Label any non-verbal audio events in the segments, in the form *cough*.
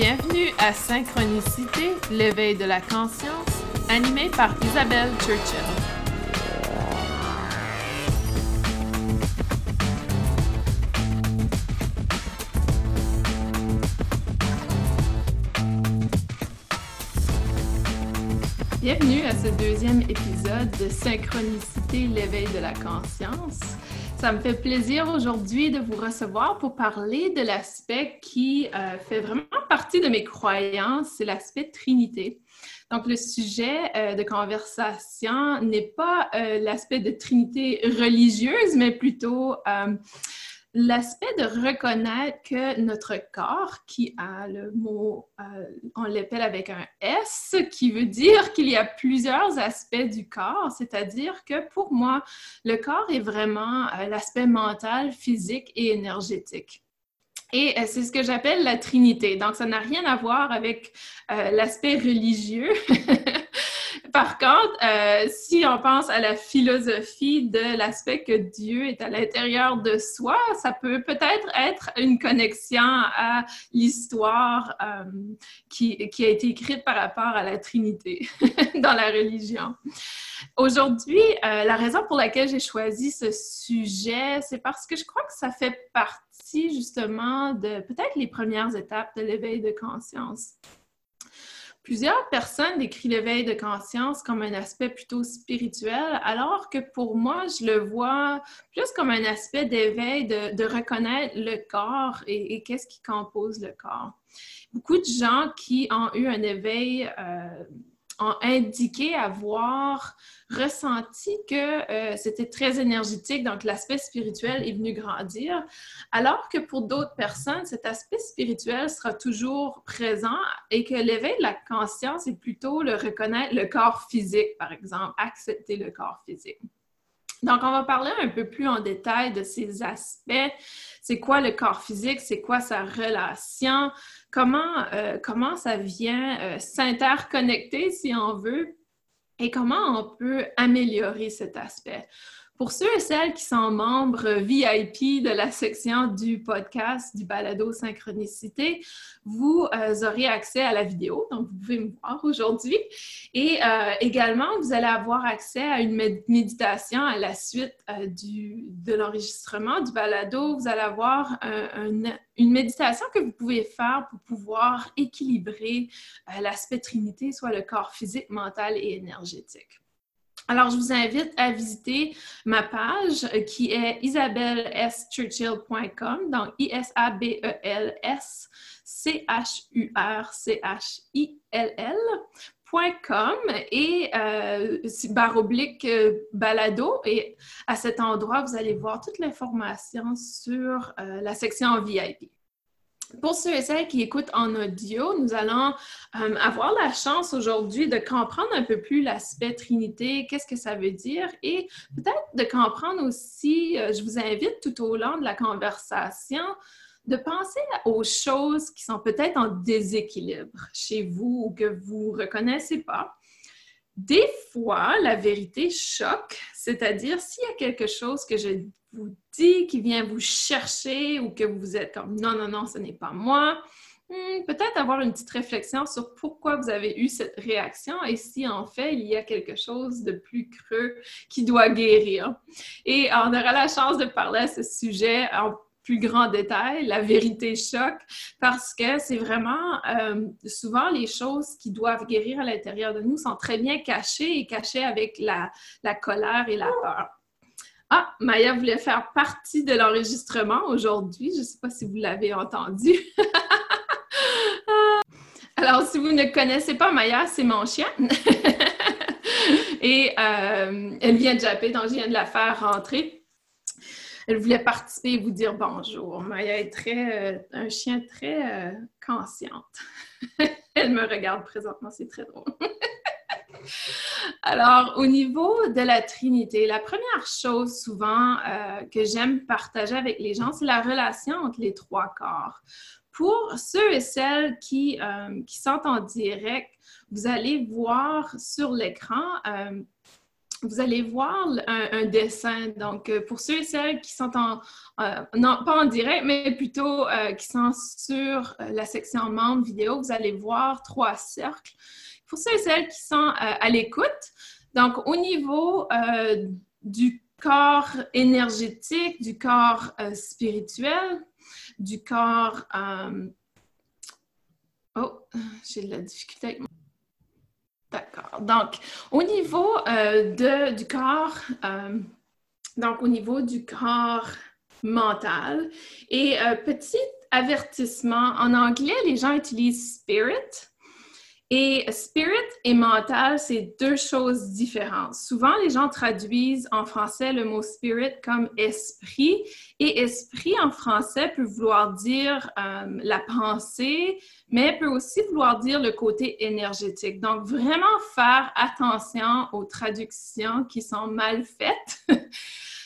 Bienvenue à Synchronicité, l'éveil de la conscience, animé par Isabelle Churchill. Bienvenue à ce deuxième épisode de Synchronicité, l'éveil de la conscience. Ça me fait plaisir aujourd'hui de vous recevoir pour parler de l'aspect qui euh, fait vraiment partie de mes croyances, c'est l'aspect Trinité. Donc, le sujet euh, de conversation n'est pas euh, l'aspect de Trinité religieuse, mais plutôt l'aspect de reconnaître que notre corps, qui a le mot, euh, on l'appelle avec un S, qui veut dire qu'il y a plusieurs aspects du corps, c'est-à-dire que pour moi, le corps est vraiment euh, l'aspect mental, physique et énergétique. Et euh, c'est ce que j'appelle la Trinité. Donc, ça n'a rien à voir avec l'aspect religieux. *laughs* Par contre, euh, si on pense à la philosophie de l'aspect que Dieu est à l'intérieur de soi, ça peut peut-être être une connexion à l'histoire euh, qui, a été écrite par rapport à la Trinité *laughs* dans la religion. Aujourd'hui, euh, la raison pour laquelle j'ai choisi ce sujet, c'est parce que je crois que ça fait partie justement de peut-être les premières étapes de l'éveil de conscience. Plusieurs personnes décrivent l'éveil de conscience comme un aspect plutôt spirituel, alors que pour moi, je le vois plus comme un aspect d'éveil, de, reconnaître le corps et, qu'est-ce qui compose le corps. Beaucoup de gens qui ont eu un éveil euh, ont indiqué avoir ressenti que euh, c'était très énergétique, donc l'aspect spirituel est venu grandir, alors que pour d'autres personnes, cet aspect spirituel sera toujours présent et que l'éveil de la conscience est plutôt le reconnaître le corps physique, par exemple, accepter le corps physique. Donc, on va parler un peu plus en détail de ces aspects. C'est quoi le corps physique? C'est quoi sa relation? Comment, euh, ça vient euh, s'interconnecter, si on veut, et comment on peut améliorer cet aspect? Pour ceux et celles qui sont membres VIP de la section du podcast du balado Synchronicité, vous euh, aurez accès à la vidéo, donc vous pouvez me voir aujourd'hui. Et euh, également, vous allez avoir accès à une méditation à la suite euh, du, de l'enregistrement du balado. Vous allez avoir une méditation que vous pouvez faire pour pouvoir équilibrer l'aspect Trinité, soit le corps physique, mental et énergétique. Alors, je vous invite à visiter ma page qui est isabelleschurchill.com, donc I-S-A-B-E-L-S C-H-U-R-C-H-I-L-L.com et euh, barre euh, balado. Et à cet endroit, vous allez voir toute l'information sur euh, la section VIP. Pour ceux et celles qui écoutent en audio, nous allons euh, avoir la chance aujourd'hui de comprendre un peu plus l'aspect Trinité, qu'est-ce que ça veut dire, et peut-être de comprendre aussi, euh, je vous invite tout au long de la conversation, de penser aux choses qui sont peut-être en déséquilibre chez vous ou que vous ne reconnaissez pas. Des fois, la vérité choque, c'est-à-dire s'il y a quelque chose que je vous dit, qui vient vous chercher ou que vous êtes comme non, non, non, ce n'est pas moi. Hmm, peut-être avoir une petite réflexion sur pourquoi vous avez eu cette réaction et si en fait il y a quelque chose de plus creux qui doit guérir. Et on aura la chance de parler à ce sujet en plus grand détail, la vérité choc, parce que c'est vraiment euh, souvent les choses qui doivent guérir à l'intérieur de nous sont très bien cachées et cachées avec la, la colère et la peur. Ah, Maya voulait faire partie de l'enregistrement aujourd'hui. Je ne sais pas si vous l'avez entendu. *laughs* Alors, si vous ne connaissez pas Maya, c'est mon chien. *laughs* Et euh, elle vient de japper, donc je viens de la faire rentrer. Elle voulait participer et vous dire bonjour. Maya est très, euh, un chien très euh, consciente. *laughs* elle me regarde présentement, c'est très drôle. *laughs* Alors, au niveau de la Trinité, la première chose souvent euh, que j'aime partager avec les gens, c'est la relation entre les trois corps. Pour ceux et celles qui, sont en direct, vous allez voir sur l'écran vous allez voir un, dessin. Donc, euh, pour ceux et celles qui sont en, euh, non, pas en direct, mais plutôt euh, qui sont sur la section membres vidéo, vous allez voir trois cercles. Pour ceux et celles qui sont à l'écoute, donc au niveau du corps énergétique, du corps spirituel, du corps... oh, j'ai de la difficulté avec D'accord. Donc, au niveau euh, du corps, euh, donc au niveau du corps mental, et euh, petit avertissement, en anglais, les gens utilisent spirit. Et spirit et mental, c'est deux choses différentes. Souvent, les gens traduisent en français le mot spirit comme esprit. Et esprit en français peut vouloir dire euh, la pensée, mais peut aussi vouloir dire le côté énergétique. Donc, vraiment faire attention aux traductions qui sont mal faites. *laughs*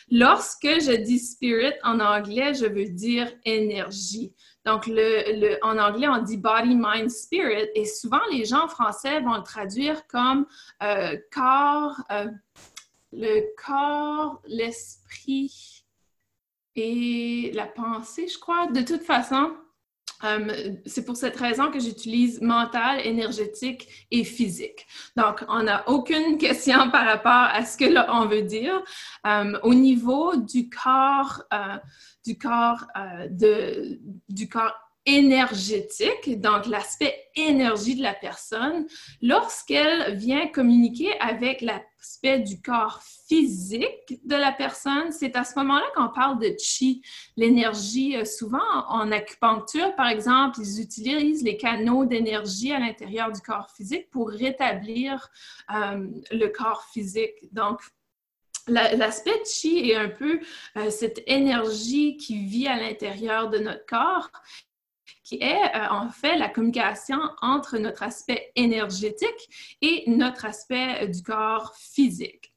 Lorsque je dis spirit en anglais, je veux dire énergie. Donc, le, en anglais, on dit body, mind, spirit. Et souvent, les gens en français vont le traduire comme euh, corps, euh, le corps, l'esprit et la pensée, je crois. De toute façon, euh, c'est pour cette raison que j'utilise mental, énergétique et physique. Donc, on n'a aucune *laughs* question par rapport à ce que là, on veut dire. Euh, au niveau du corps, euh, du corps, de, du corps énergétique, donc l'aspect énergie de la personne, lorsqu'elle vient communiquer avec l'aspect du corps physique de la personne, c'est à ce moment-là qu'on parle de chi, l'énergie. Euh, souvent, en acupuncture, par exemple, ils utilisent les canaux d'énergie à l'intérieur du corps physique pour rétablir euh, le corps physique. Donc, L'aspect chi est un peu euh, cette énergie qui vit à l'intérieur de notre corps est euh, en fait la communication entre notre aspect énergétique et notre aspect euh, du corps physique.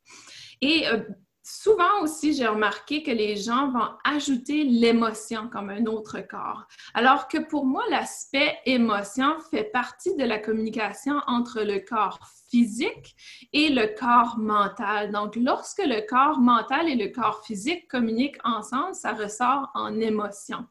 Et euh, souvent aussi, j'ai remarqué que les gens vont ajouter l'émotion comme un autre corps. Alors que pour moi, l'aspect émotion fait partie de la communication entre le corps physique et le corps mental. Donc, lorsque le corps mental et le corps physique communiquent ensemble, ça ressort en émotion.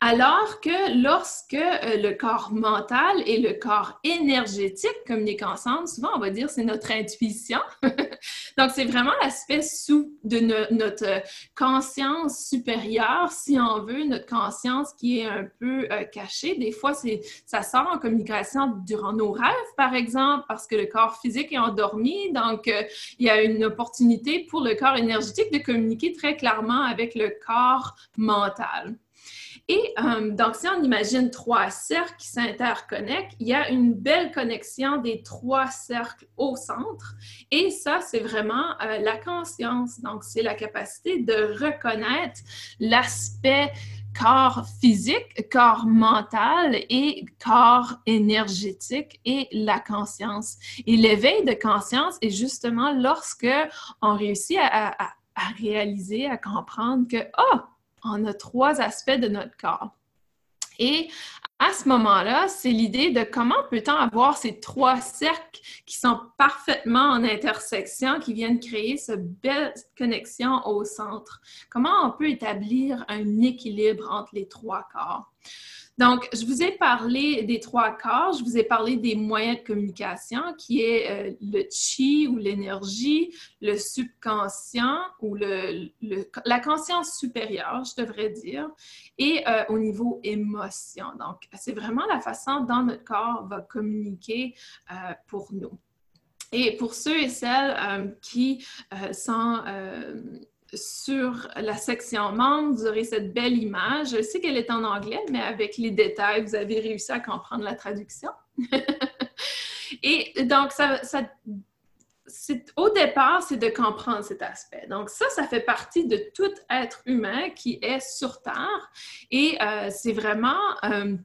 Alors que lorsque euh, le corps mental et le corps énergétique communiquent ensemble, souvent on va dire c'est notre intuition. *laughs* Donc c'est vraiment l'aspect sous de notre conscience supérieure, si on veut, notre conscience qui est un peu euh, cachée. Des fois, ça sort en communication durant nos rêves, par exemple, parce que le corps physique est endormi. Donc euh, il y a une opportunité pour le corps énergétique de communiquer très clairement avec le corps mental. Et euh, donc, si on imagine trois cercles qui s'interconnectent, il y a une belle connexion des trois cercles au centre. Et ça, c'est vraiment euh, la conscience. Donc, c'est la capacité de reconnaître l'aspect corps physique, corps mental et corps énergétique et la conscience. Et l'éveil de conscience est justement lorsque on réussit à, réaliser, à comprendre que, oh, on a trois aspects de notre corps. Et à ce moment-là, c'est l'idée de comment peut-on avoir ces trois cercles qui sont parfaitement en intersection, qui viennent créer cette belle connexion au centre. Comment on peut établir un équilibre entre les trois corps? Donc, je vous ai parlé des trois corps, je vous ai parlé des moyens de communication qui est euh, le chi ou l'énergie, le subconscient ou la conscience supérieure, je devrais dire, et euh, au niveau émotion. Donc, c'est vraiment la façon dont notre corps va communiquer euh, pour nous. Et pour ceux et celles qui sont sur la section membres, vous aurez cette belle image. Je sais qu'elle est en anglais, mais avec les détails, vous avez réussi à comprendre la traduction. *laughs* Et donc, ça, au départ, c'est de comprendre cet aspect. Donc, ça, ça fait partie de tout être humain qui est sur Terre. Et euh, c'est vraiment... Euh,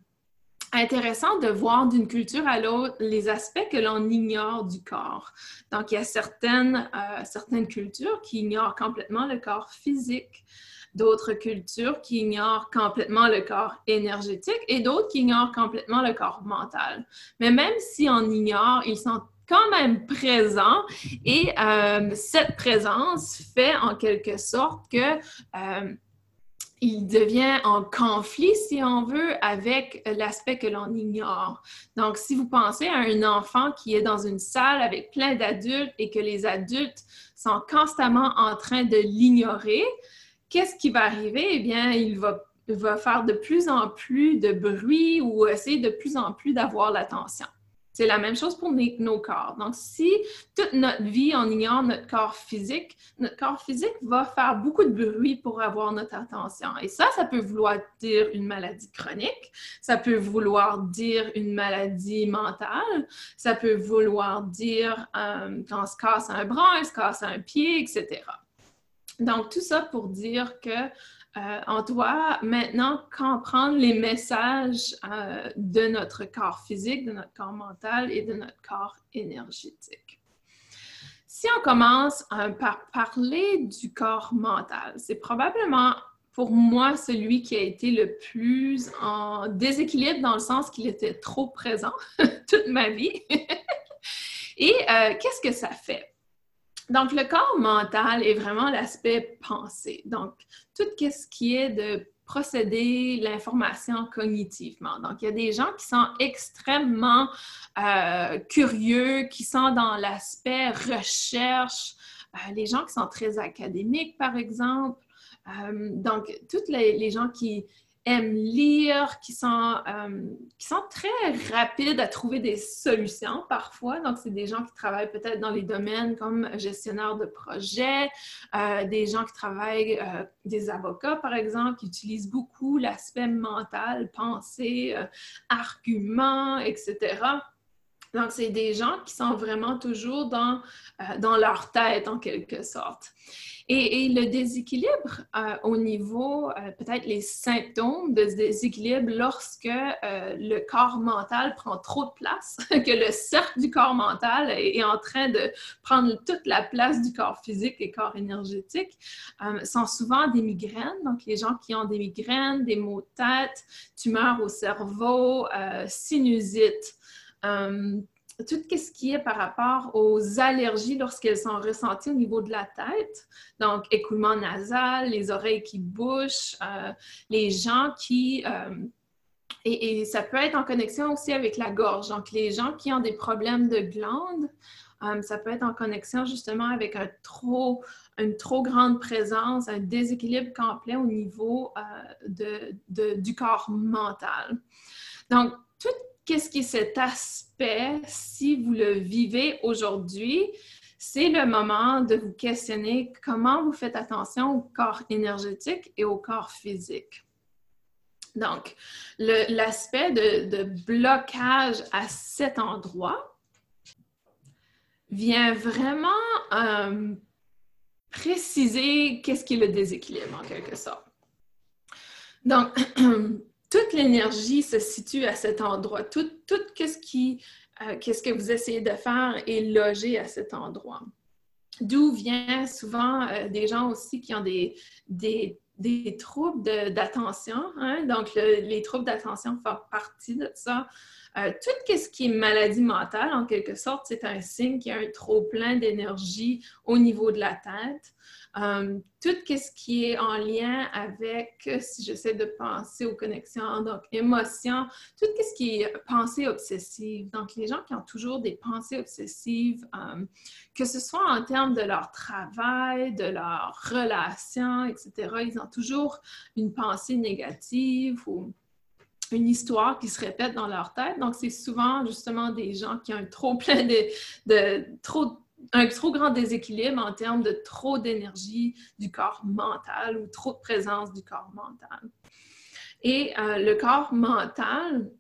intéressant de voir d'une culture à l'autre les aspects que l'on ignore du corps. Donc, il y a certaines, euh, certaines cultures qui ignorent complètement le corps physique, d'autres cultures qui ignorent complètement le corps énergétique et d'autres qui ignorent complètement le corps mental. Mais même si on ignore, ils sont quand même présent et euh, cette présence fait en quelque sorte que euh, il devient en conflit, si on veut, avec l'aspect que l'on ignore. Donc, si vous pensez à un enfant qui est dans une salle avec plein d'adultes et que les adultes sont constamment en train de l'ignorer, qu'est-ce qui va arriver? Eh bien, il va, faire de plus en plus de bruit ou essayer de plus en plus d'avoir l'attention. C'est la même chose pour nos corps. Donc, si toute notre vie, on ignore notre corps physique, notre corps physique va faire beaucoup de bruit pour avoir notre attention. Et ça, ça peut vouloir dire une maladie chronique, ça peut vouloir dire une maladie mentale, ça peut vouloir dire euh, quand on se casse un bras, on se casse un pied, etc. Donc, tout ça pour dire que euh, on doit maintenant comprendre les messages euh, de notre corps physique, de notre corps mental et de notre corps énergétique. Si on commence euh, par parler du corps mental, c'est probablement pour moi celui qui a été le plus en déséquilibre dans le sens qu'il était trop présent *laughs* toute ma vie. *laughs* et qu'est-ce que ça fait? Donc, le corps mental est vraiment l'aspect pensée. Donc, tout ce qui est de procéder l'information cognitivement. Donc, il y a des gens qui sont extrêmement euh, curieux, qui sont dans l'aspect recherche, euh, les gens qui sont très académiques, par exemple. Euh, donc, tous les, gens qui aiment lire, qui sont, euh, qui sont très rapides à trouver des solutions parfois. Donc, c'est des gens qui travaillent peut-être dans les domaines comme gestionnaire de projet, euh, des gens qui travaillent, euh, des avocats par exemple, qui utilisent beaucoup l'aspect mental, pensée, argument, etc. Donc, c'est des gens qui sont vraiment toujours dans, dans leur tête en quelque sorte. Et, le déséquilibre euh, au niveau, euh, peut-être les symptômes de ce déséquilibre lorsque euh, le corps mental prend trop de place, *laughs* que le cercle du corps mental est, en train de prendre toute la place du corps physique et corps énergétique, sont souvent des migraines. Donc, les gens qui ont des migraines, des maux de tête, tumeurs au cerveau, sinusite tout ce qui est par rapport aux allergies lorsqu'elles sont ressenties au niveau de la tête, donc écoulement nasal, les oreilles qui bouchent, euh, les gens qui... Euh, et, ça peut être en connexion aussi avec la gorge. Donc, les gens qui ont des problèmes de glandes, euh, ça peut être en connexion justement avec un trop, une trop grande présence, un déséquilibre complet au niveau de, du corps mental. Donc, tout qu'est-ce qui est cet aspect, si vous le vivez aujourd'hui, c'est le moment de vous questionner comment vous faites attention au corps énergétique et au corps physique. Donc, l'aspect de, blocage à cet endroit vient vraiment euh, préciser qu'est-ce qui est le déséquilibre en quelque sorte. Donc, *clears throat* toute l'énergie se situe à cet endroit. Tout, ce, qui, euh, qu'est-ce que vous essayez de faire est logé à cet endroit. D'où vient souvent euh, des gens aussi qui ont des, des, des troubles d'attention. Hein? Donc, les troubles d'attention font partie de ça. Euh, tout ce qui est maladie mentale, en quelque sorte, c'est un signe qu'il y a un trop plein d'énergie au niveau de la tête. Euh, tout ce qui est en lien avec, si j'essaie de penser aux connexions, donc émotions, tout ce qui est pensée obsessive. Donc, les gens qui ont toujours des pensées obsessives, euh, que ce soit en termes de leur travail, de leur relation, etc., ils ont toujours une pensée négative ou une histoire qui se répète dans leur tête. Donc, c'est souvent justement des gens qui ont un trop plein de, trop un trop grand déséquilibre en termes de trop d'énergie du corps mental ou trop de présence du corps mental. Et euh, le corps mental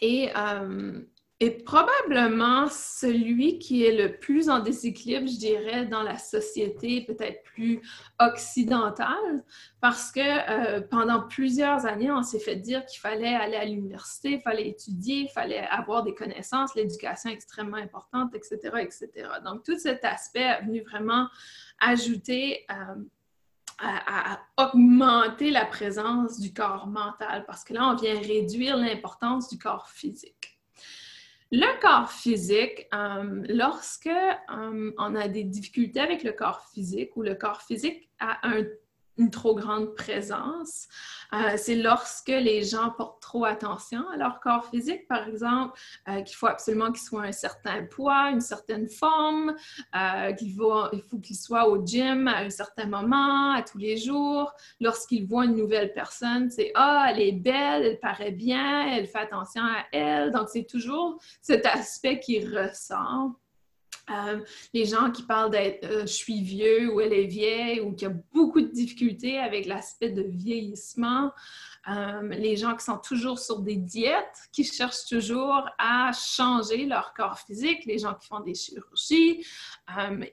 est, euh, est probablement celui qui est le plus en déséquilibre, je dirais, dans la société peut-être plus occidentale, parce que euh, pendant plusieurs années, on s'est fait dire qu'il fallait aller à l'université, il fallait étudier, il fallait avoir des connaissances, l'éducation est extrêmement importante, etc., etc. Donc, tout cet aspect est venu vraiment ajouter... Euh, à, augmenter la présence du corps mental parce que là, on vient réduire l'importance du corps physique. Le corps physique, euh, lorsque euh, on a des difficultés avec le corps physique ou le corps physique a un une trop grande présence. Euh, c'est lorsque les gens portent trop attention à leur corps physique, par exemple, euh, qu'il faut absolument qu'ils soient un certain poids, une certaine forme, euh, qu'il faut, faut qu'ils soient au gym à un certain moment, à tous les jours. Lorsqu'ils voient une nouvelle personne, c'est Ah, elle est belle, elle paraît bien, elle fait attention à elle. Donc, c'est toujours cet aspect qui ressort. Euh, les gens qui parlent d'être euh, je suis vieux ou elle est vieille ou qui a beaucoup de difficultés avec l'aspect de vieillissement. Euh, les gens qui sont toujours sur des diètes, qui cherchent toujours à changer leur corps physique, les gens qui font des chirurgies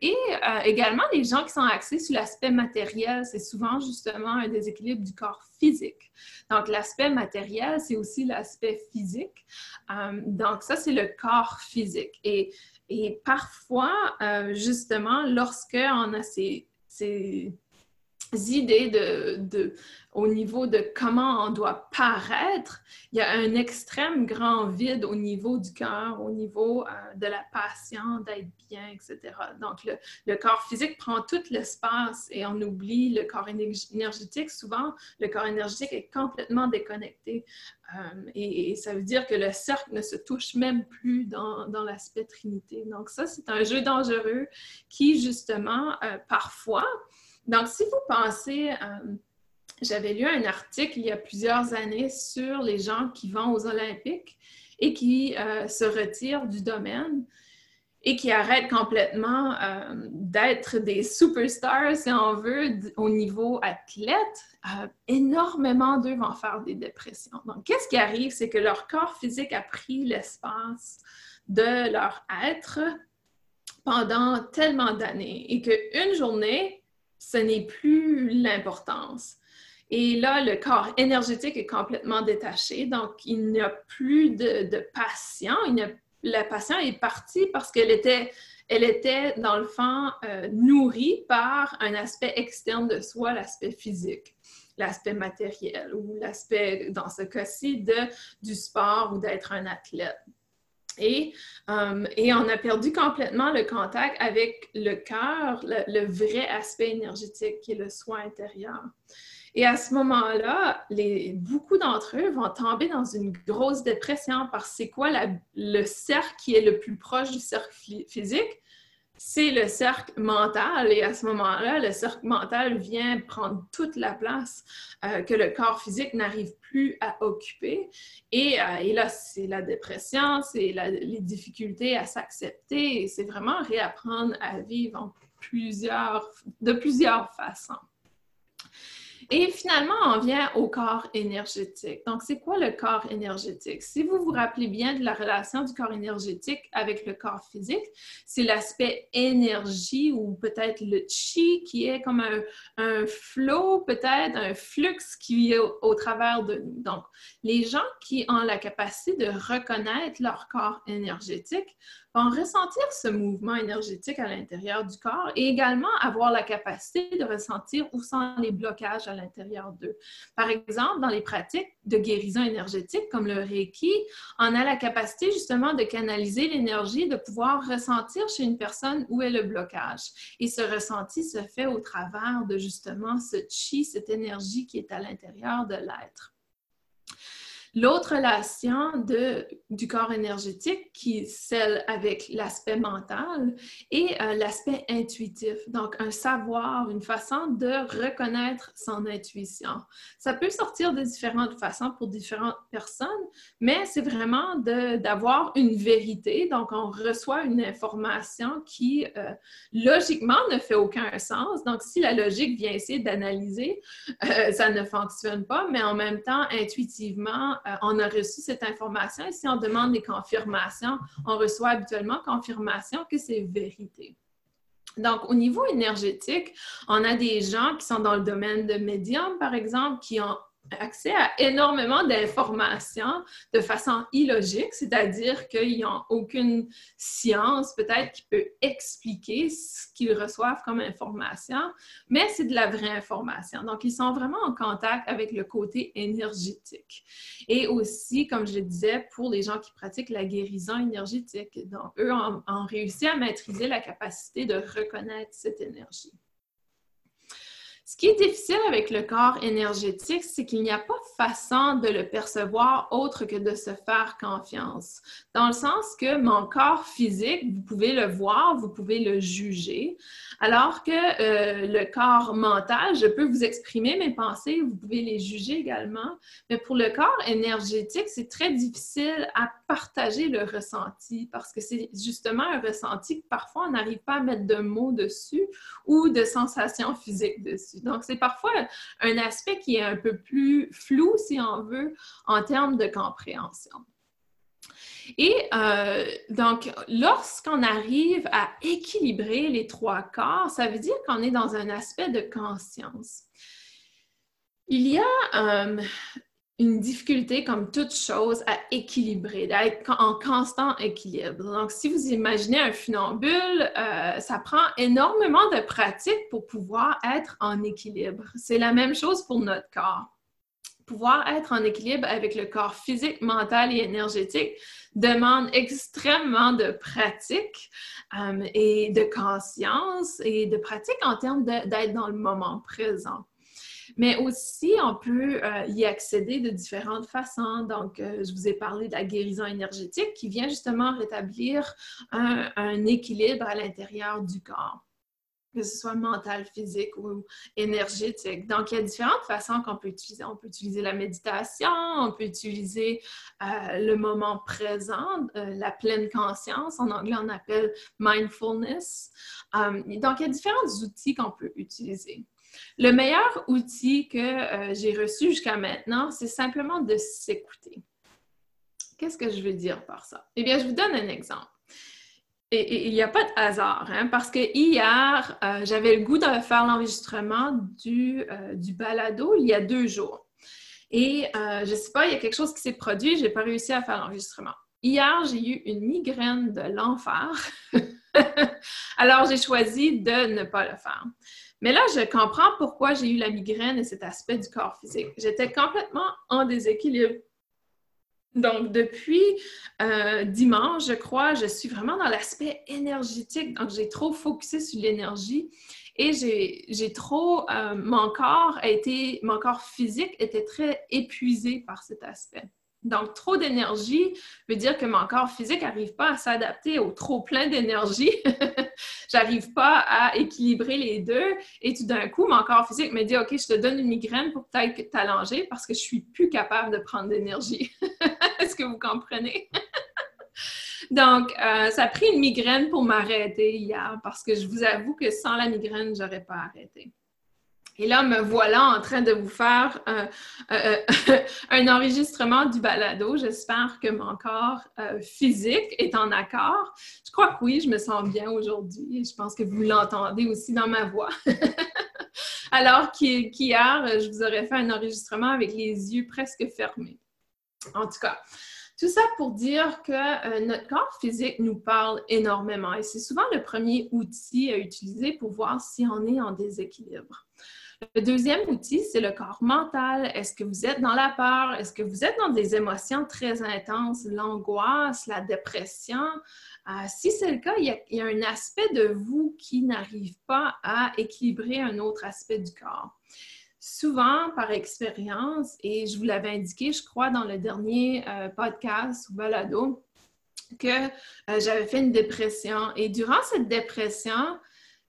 et également les gens qui sont axés sur l'aspect matériel. C'est souvent justement un déséquilibre du corps physique. Donc l'aspect matériel, c'est aussi l'aspect physique. donc ça, c'est le corps physique. Et et parfois, euh, justement, lorsqu'on a ces, ces idées de, au niveau de comment on doit paraître, il y a un extrême grand vide au niveau du cœur, au niveau euh, de la patience, d'être bien, etc. Donc, le, le, corps physique prend tout l'espace et on oublie le corps énergétique. Souvent, le corps énergétique est complètement déconnecté. Euh, et, ça veut dire que le cercle ne se touche même plus dans, dans l'aspect trinité. Donc, ça, c'est un jeu dangereux qui, justement, euh, parfois, donc, si vous pensez, euh, j'avais lu un article il y a plusieurs années sur les gens qui vont aux Olympiques et qui euh, se retirent du domaine et qui arrêtent complètement euh, d'être des superstars, si on veut, au niveau athlète, énormément d'eux vont faire des dépressions. Donc, qu'est-ce qui arrive? C'est que leur corps physique a pris l'espace de leur être pendant tellement d'années et qu'une journée, ce n'est plus l'importance. Et là, le corps énergétique est complètement détaché, donc il n'y a plus de, de patient. la patient est partie parce qu'elle était, elle était, dans le fond, euh, nourrie par un aspect externe de soi, l'aspect physique, l'aspect matériel ou l'aspect, dans ce cas-ci, du sport ou d'être un athlète. Euh, et, on a perdu complètement le contact avec le cœur, le, vrai aspect énergétique qui est le soin intérieur. Et à ce moment-là, beaucoup d'entre eux vont tomber dans une grosse dépression parce que c'est quoi le cercle qui est le plus proche du cercle physique? C'est le cercle mental. Et à ce moment-là, le cercle mental vient prendre toute la place euh, que le corps physique n'arrive plus à occuper. Et, euh, là, c'est la dépression, c'est les difficultés à s'accepter. C'est vraiment réapprendre à vivre de plusieurs façons. Et finalement, on vient au corps énergétique. Donc, c'est quoi le corps énergétique? Si vous vous rappelez bien de la relation du corps énergétique avec le corps physique, c'est l'aspect énergie ou peut-être le chi qui est comme un, un flot, peut-être un flux qui est au, travers de nous. Donc, les gens qui ont la capacité de reconnaître leur corps énergétique vont ressentir ce mouvement énergétique à l'intérieur du corps et également avoir la capacité de ressentir où sont les blocages à l'intérieur d'eux. Par exemple, dans les pratiques de guérison énergétique comme le Reiki, on a la capacité justement de canaliser l'énergie, de pouvoir ressentir chez une personne où est le blocage. Et ce ressenti se fait au travers de justement ce chi, cette énergie qui est à l'intérieur de l'être. L'autre relation de, du corps énergétique, qui est celle avec l'aspect mental, et euh, l'aspect intuitif, donc un savoir, une façon de reconnaître son intuition. Ça peut sortir de différentes façons pour différentes personnes, mais c'est vraiment d'avoir une vérité. Donc, on reçoit une information qui, euh, logiquement, ne fait aucun sens. Donc, si la logique vient essayer d'analyser, euh, ça ne fonctionne pas, mais en même temps, intuitivement, euh, on a reçu cette information et si on demande des confirmations, on reçoit habituellement confirmation que c'est vérité. Donc, au niveau énergétique, on a des gens qui sont dans le domaine de médium, par exemple, qui ont accès à énormément d'informations de façon illogique, c'est-à-dire qu'ils n'ont aucune science peut-être qui peut expliquer ce qu'ils reçoivent comme information, mais c'est de la vraie information. Donc, ils sont vraiment en contact avec le côté énergétique. Et aussi, comme je le disais, pour les gens qui pratiquent la guérison énergétique, donc eux ont, ont réussi à maîtriser la capacité de reconnaître cette énergie. Ce qui est difficile avec le corps énergétique, c'est qu'il n'y a pas façon de le percevoir autre que de se faire confiance. Dans le sens que mon corps physique, vous pouvez le voir, vous pouvez le juger, alors que euh, le corps mental, je peux vous exprimer mes pensées, vous pouvez les juger également. Mais pour le corps énergétique, c'est très difficile à partager le ressenti parce que c'est justement un ressenti que parfois on n'arrive pas à mettre de mots dessus ou de sensations physiques dessus. Donc, c'est parfois un aspect qui est un peu plus flou, si on veut, en termes de compréhension. Et euh, donc, lorsqu'on arrive à équilibrer les trois corps, ça veut dire qu'on est dans un aspect de conscience. Il y a euh, une difficulté, comme toute chose, à équilibrer, d'être en constant équilibre. Donc, si vous imaginez un funambule, euh, ça prend énormément de pratique pour pouvoir être en équilibre. C'est la même chose pour notre corps. Pouvoir être en équilibre avec le corps physique, mental et énergétique demande extrêmement de pratique euh, et de conscience et de pratique en termes d'être dans le moment présent. Mais aussi, on peut euh, y accéder de différentes façons. Donc, euh, je vous ai parlé de la guérison énergétique qui vient justement rétablir un, équilibre à l'intérieur du corps que ce soit mental, physique ou énergétique. Donc, il y a différentes façons qu'on peut utiliser. On peut utiliser la méditation, on peut utiliser euh, le moment présent, la pleine conscience. En anglais, on appelle mindfulness. donc, il y a différents outils qu'on peut utiliser. Le meilleur outil que euh, j'ai reçu jusqu'à maintenant, c'est simplement de s'écouter. Qu'est-ce que je veux dire par ça? Eh bien, je vous donne un exemple. Et il n'y a pas de hasard, hein, parce que hier, euh, j'avais le goût de faire l'enregistrement du, euh, du balado il y a deux jours. Et je ne sais pas, il y a quelque chose qui s'est produit, je n'ai pas réussi à faire l'enregistrement. Hier, j'ai eu une migraine de l'enfer. *laughs* *laughs* Alors, j'ai choisi de ne pas le faire. Mais là, je comprends pourquoi j'ai eu la migraine et cet aspect du corps physique. J'étais complètement en déséquilibre. Donc, depuis euh, dimanche, je crois, je suis vraiment dans l'aspect énergétique. Donc, j'ai trop focusé sur l'énergie et j'ai trop, euh, mon corps physique était très épuisé par cet aspect. Donc, trop d'énergie veut dire que mon corps physique n'arrive pas à s'adapter au trop plein d'énergie. *laughs* J'arrive pas à équilibrer les deux. Et tout d'un coup, mon corps physique me dit OK, je te donne une migraine pour peut-être t'allonger parce que je suis plus capable de prendre d'énergie. *laughs* Est-ce que vous comprenez? *laughs* Donc, euh, ça a pris une migraine pour m'arrêter hier parce que je vous avoue que sans la migraine, j'aurais pas arrêté. Et là, me voilà en train de vous faire euh, *laughs* un enregistrement du balado. J'espère que mon corps euh, physique est en accord. Je crois que oui, je me sens bien aujourd'hui. Je pense que vous l'entendez aussi dans ma voix. *laughs* Alors qu'hier, je vous aurais fait un enregistrement avec les yeux presque fermés. En tout cas, tout ça pour dire que euh, notre corps physique nous parle énormément et c'est souvent le premier outil à utiliser pour voir si on est en déséquilibre. Le deuxième outil, c'est le corps mental. Est-ce que vous êtes dans la peur? Est-ce que vous êtes dans des émotions très intenses, l'angoisse, la dépression? Euh, si c'est le cas, il y, a, un aspect de vous qui n'arrive pas à équilibrer un autre aspect du corps. Souvent, par expérience, et je vous l'avais indiqué, je crois, dans le dernier euh, podcast ou balado, que euh, j'avais fait une dépression. Et durant cette dépression,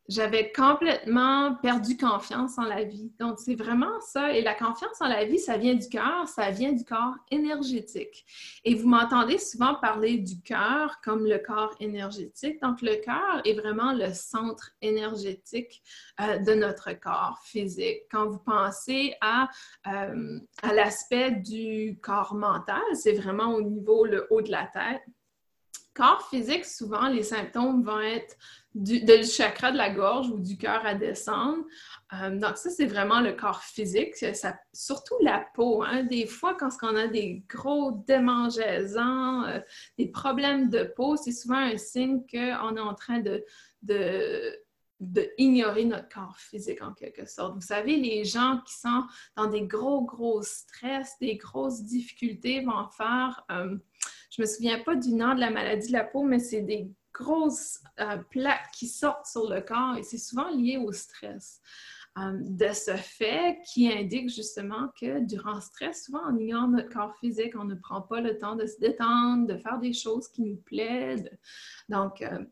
j'avais complètement perdu confiance en la vie. Donc, c'est vraiment ça. Et la confiance en la vie, ça vient du cœur, ça vient du corps énergétique. Et vous m'entendez souvent parler du cœur comme le corps énergétique. Donc, le cœur est vraiment le centre énergétique euh, de notre corps physique. Quand vous pensez à, euh, à l'aspect du corps mental, c'est vraiment au niveau, le haut de la tête corps physique, souvent, les symptômes vont être du, chakra de la gorge ou du cœur à descendre. Euh, donc, ça, c'est vraiment le corps physique, surtout la peau. Hein. Des fois, quand on a des gros démangeaisons, euh, des problèmes de peau, c'est souvent un signe qu'on est en train de, de, ignorer notre corps physique en quelque sorte. Vous savez, les gens qui sont dans des gros, gros stress, des grosses difficultés vont faire, euh, je me souviens pas du nom de la maladie de la peau, mais c'est des grosses plaques qui sortent sur le corps et c'est souvent lié au stress. Euh, de ce fait qui indique justement que durant le stress, souvent on ignore notre corps physique, on ne prend pas le temps de se détendre, de faire des choses qui nous plaisent. Donc, euh,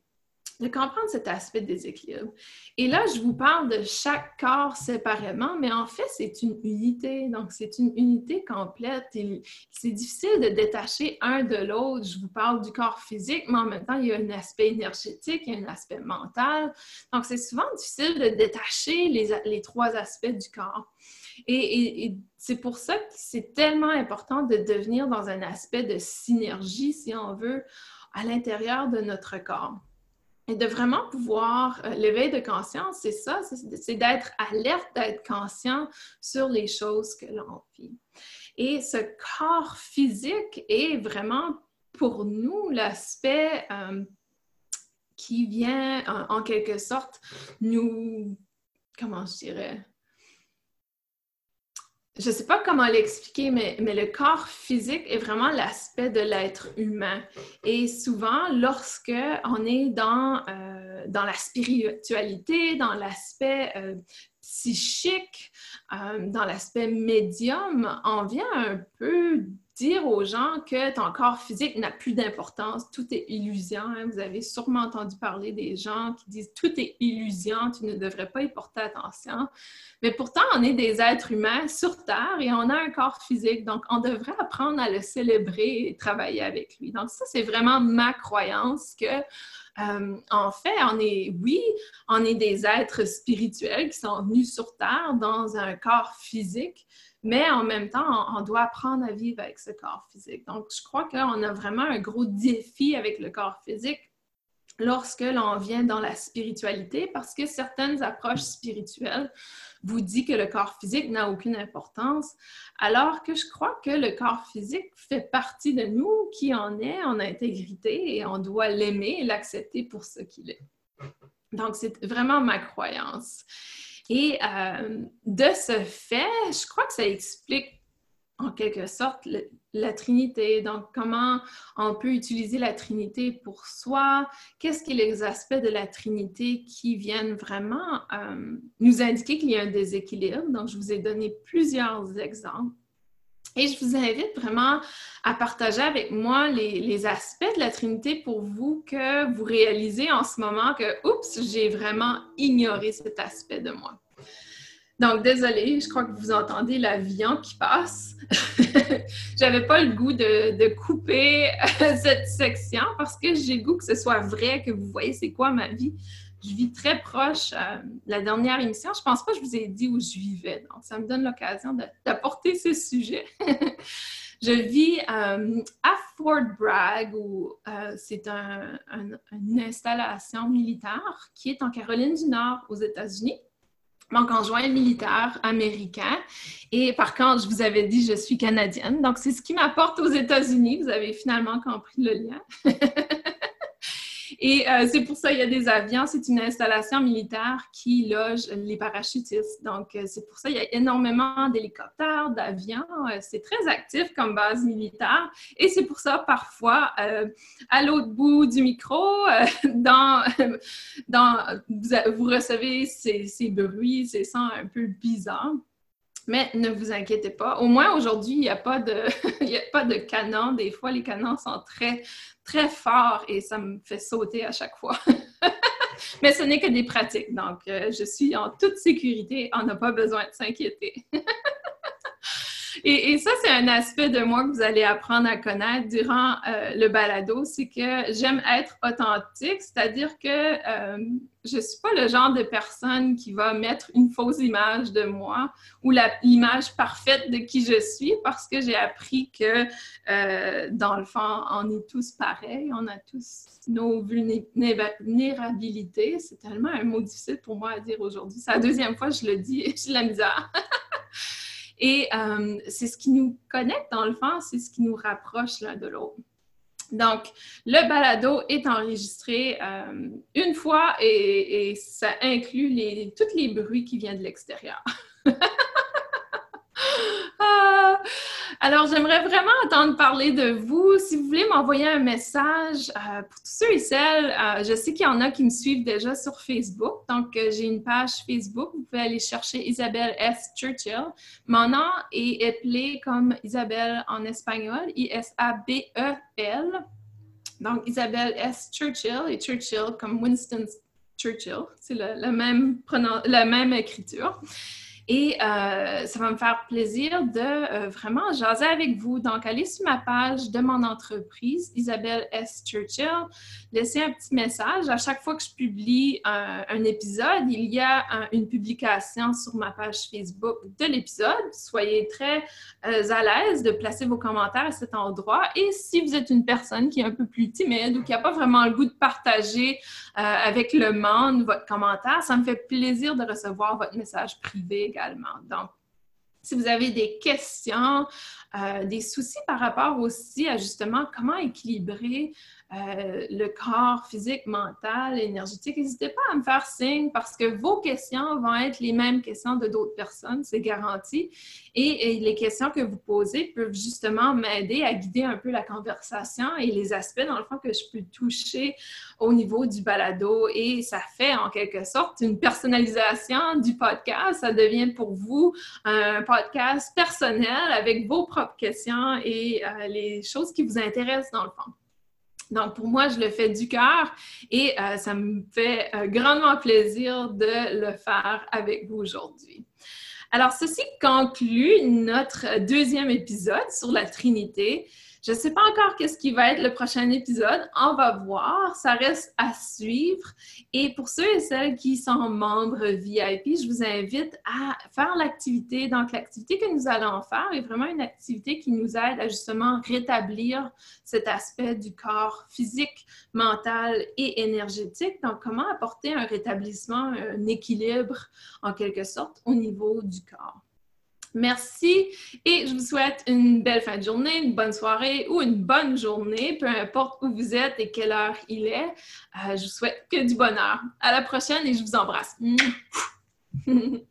de comprendre cet aspect de déséquilibre. Et là, je vous parle de chaque corps séparément, mais en fait, c'est une unité. Donc, c'est une unité complète. C'est difficile de détacher un de l'autre. Je vous parle du corps physique, mais en même temps, il y a un aspect énergétique, il y a un aspect mental. Donc, c'est souvent difficile de détacher les, trois aspects du corps. Et, et c'est pour ça que c'est tellement important de devenir dans un aspect de synergie, si on veut, à l'intérieur de notre corps. Et de vraiment pouvoir, euh, l'éveil de conscience, c'est ça, c'est d'être alerte, d'être conscient sur les choses que l'on vit. Et ce corps physique est vraiment pour nous l'aspect euh, qui vient en, quelque sorte nous, comment je dirais, je ne sais pas comment l'expliquer, mais, le corps physique est vraiment l'aspect de l'être humain. Et souvent, lorsque on est dans, euh, dans la spiritualité, dans l'aspect euh, psychique, euh, dans l'aspect médium, on vient un peu dire aux gens que ton corps physique n'a plus d'importance, tout est illusion. Hein. Vous avez sûrement entendu parler des gens qui disent tout est illusion, tu ne devrais pas y porter attention. Mais pourtant, on est des êtres humains sur Terre et on a un corps physique, donc on devrait apprendre à le célébrer et travailler avec lui. Donc ça, c'est vraiment ma croyance que euh, en fait, on est, oui, on est des êtres spirituels qui sont venus sur Terre dans un corps physique, mais en même temps, on, doit apprendre à vivre avec ce corps physique. Donc, je crois qu'on a vraiment un gros défi avec le corps physique lorsque l'on vient dans la spiritualité, parce que certaines approches spirituelles vous disent que le corps physique n'a aucune importance, alors que je crois que le corps physique fait partie de nous, qui en est en intégrité, et on doit l'aimer et l'accepter pour ce qu'il est. Donc, c'est vraiment ma croyance. Et euh, de ce fait, je crois que ça explique en quelque sorte la Trinité. Donc, comment on peut utiliser la Trinité pour soi? Qu'est-ce qui est les aspects de la Trinité qui viennent vraiment euh, nous indiquer qu'il y a un déséquilibre? Donc, je vous ai donné plusieurs exemples. Et je vous invite vraiment à partager avec moi les, aspects de la Trinité pour vous que vous réalisez en ce moment que, oups, j'ai vraiment ignoré cet aspect de moi. Donc, désolée, je crois que vous entendez l'avion qui passe. *laughs* J'avais pas le goût de, couper cette section parce que j'ai le goût que ce soit vrai, que vous voyez c'est quoi ma vie je vis très proche. Euh, la dernière émission, je pense pas que je vous ai dit où je vivais. Donc, ça me donne l'occasion d'apporter ce sujet. *laughs* je vis euh, à Fort Bragg, où euh, c'est une installation militaire qui est en Caroline du Nord, aux États-Unis. Mon conjoint militaire américain. Et par contre, je vous avais dit, je suis canadienne. Donc, c'est ce qui m'apporte aux États-Unis. Vous avez finalement compris le lien. *laughs* Et euh, c'est pour ça qu'il y a des avions. C'est une installation militaire qui loge les parachutistes. Donc, euh, c'est pour ça qu'il y a énormément d'hélicoptères, d'avions. Euh, c'est très actif comme base militaire. Et c'est pour ça, parfois, à l'autre bout du micro, *laughs* dans, dans, vous, recevez ces, ces bruits, ces sons un peu bizarres. Mais ne vous inquiétez pas. Au moins aujourd'hui, il n'y a, pas de, *laughs* a pas de canon. Des fois, les canons sont très, très forts et ça me fait sauter à chaque fois. *laughs* Mais ce n'est que des pratiques. Donc, euh, je suis en toute sécurité. On n'a pas besoin de s'inquiéter. *laughs* Et, ça, c'est un aspect de moi que vous allez apprendre à connaître durant euh, le balado, c'est que j'aime être authentique, c'est-à-dire que euh, je ne suis pas le genre de personne qui va mettre une fausse image de moi ou l'image parfaite de qui je suis parce que j'ai appris que, euh, dans le fond, on est tous pareils, on a tous nos vulnérabilités. C'est tellement un mot difficile pour moi à dire aujourd'hui. C'est la deuxième fois que je le dis et j'ai la misère. *laughs* Et euh, c'est ce qui nous connecte dans le fond, c'est ce qui nous rapproche l'un de l'autre. Donc, le balado est enregistré euh, une fois et, ça inclut les, tous les bruits qui viennent de l'extérieur. *laughs* alors, j'aimerais vraiment entendre parler de vous. Si vous voulez m'envoyer un message, euh, pour tous ceux et celles, euh, je sais qu'il y en a qui me suivent déjà sur Facebook. Donc, euh, j'ai une page Facebook. Vous pouvez aller chercher Isabelle S. Churchill. Mon nom est appelé comme Isabelle en espagnol, I-S-A-B-E-L. Donc, Isabelle S. Churchill et Churchill comme Winston Churchill. C'est même, la même écriture. Et euh, ça va me faire plaisir de euh, vraiment jaser avec vous. Donc, allez sur ma page de mon entreprise, Isabelle S. Churchill, laissez un petit message. À chaque fois que je publie un, épisode, il y a une publication sur ma page Facebook de l'épisode. Soyez très euh, à l'aise de placer vos commentaires à cet endroit. Et si vous êtes une personne qui est un peu plus timide ou qui n'a pas vraiment le goût de partager avec le monde votre commentaire, ça me fait plaisir de recevoir votre message privé donc, si vous avez des questions, euh, des soucis par rapport aussi à justement comment équilibrer euh, le corps physique, mental, énergétique, n'hésitez pas à me faire signe parce que vos questions vont être les mêmes questions de d'autres personnes, c'est garanti. Et, les questions que vous posez peuvent justement m'aider à guider un peu la conversation et les aspects, dans le fond, que je peux toucher au niveau du balado. Et ça fait en quelque sorte une personnalisation du podcast. Ça devient pour vous un podcast personnel avec vos propres questions et euh, les choses qui vous intéressent dans le fond. Donc, pour moi, je le fais du cœur et euh, ça me fait euh, grandement plaisir de le faire avec vous aujourd'hui. Alors, ceci conclut notre deuxième épisode sur la Trinité. Je ne sais pas encore qu'est-ce qui va être le prochain épisode. On va voir. Ça reste à suivre. Et pour ceux et celles qui sont membres VIP, je vous invite à faire l'activité. Donc, l'activité que nous allons faire est vraiment une activité qui nous aide à justement rétablir cet aspect du corps physique, mental et énergétique. Donc, comment apporter un rétablissement, un équilibre en quelque sorte au niveau du corps. Merci et je vous souhaite une belle fin de journée, une bonne soirée ou une bonne journée, peu importe où vous êtes et quelle heure il est. Euh, je vous souhaite que du bonheur. À la prochaine et je vous embrasse. *laughs*